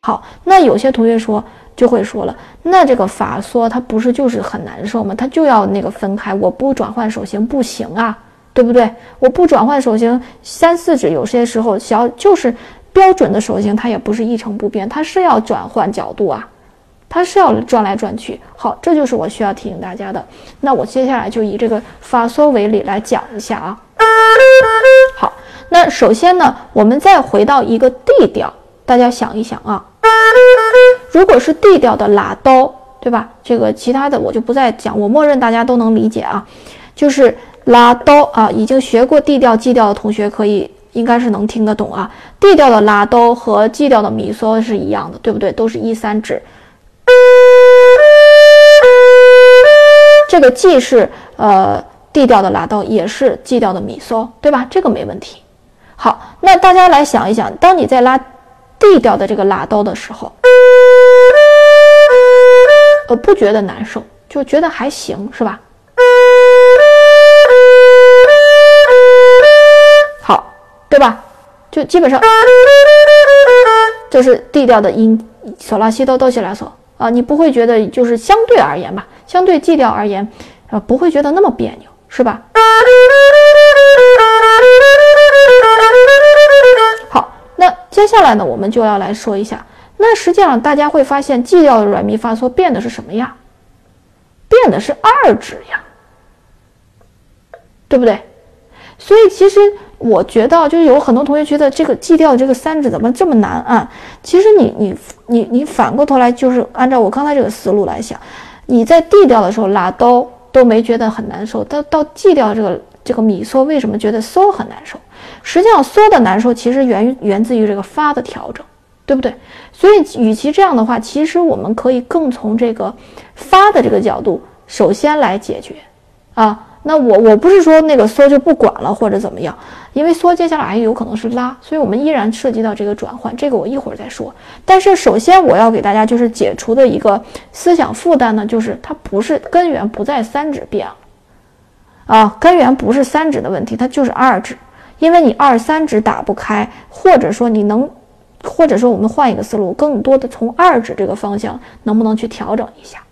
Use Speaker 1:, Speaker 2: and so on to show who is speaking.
Speaker 1: 好，那有些同学说就会说了，那这个法缩它不是就是很难受吗？它就要那个分开，我不转换手型不行啊，对不对？我不转换手型，三四指有些时候小就是标准的手型，它也不是一成不变，它是要转换角度啊，它是要转来转去。好，这就是我需要提醒大家的。那我接下来就以这个法缩为例来讲一下啊。好，那首先呢，我们再回到一个 D 调。大家想一想啊，如果是 D 调的拉哆，对吧？这个其他的我就不再讲，我默认大家都能理解啊。就是拉哆啊，已经学过 D 调、G 调的同学可以应该是能听得懂啊。D 调的拉哆和 G 调的咪嗦是一样的，对不对？都是一三指。这个既是呃 D 调的拉哆，也是 G 调的咪嗦，对吧？这个没问题。好，那大家来想一想，当你在拉。D 调的这个拉刀的时候，呃，不觉得难受，就觉得还行，是吧？好，对吧？就基本上，这是 D 调的音，索拉西哆哆西拉索啊，你不会觉得就是相对而言吧，相对 G 调而言，啊，不会觉得那么别扭，是吧？好，那接下来呢，我们就要来说一下。那实际上大家会发现，G 调的软咪发嗦变的是什么呀？变的是二指呀，对不对？所以其实我觉得，就是有很多同学觉得这个 G 调的这个三指怎么这么难啊？其实你你你你反过头来，就是按照我刚才这个思路来想，你在 D 调的时候拉哆都没觉得很难受，到到 G 调这个。这个米嗦为什么觉得嗦很难受？实际上嗦的难受其实源于源自于这个发的调整，对不对？所以与其这样的话，其实我们可以更从这个发的这个角度首先来解决啊。那我我不是说那个嗦就不管了或者怎么样，因为嗦接下来还有可能是拉，所以我们依然涉及到这个转换，这个我一会儿再说。但是首先我要给大家就是解除的一个思想负担呢，就是它不是根源不在三指变了。啊，根源不是三指的问题，它就是二指，因为你二三指打不开，或者说你能，或者说我们换一个思路，更多的从二指这个方向能不能去调整一下？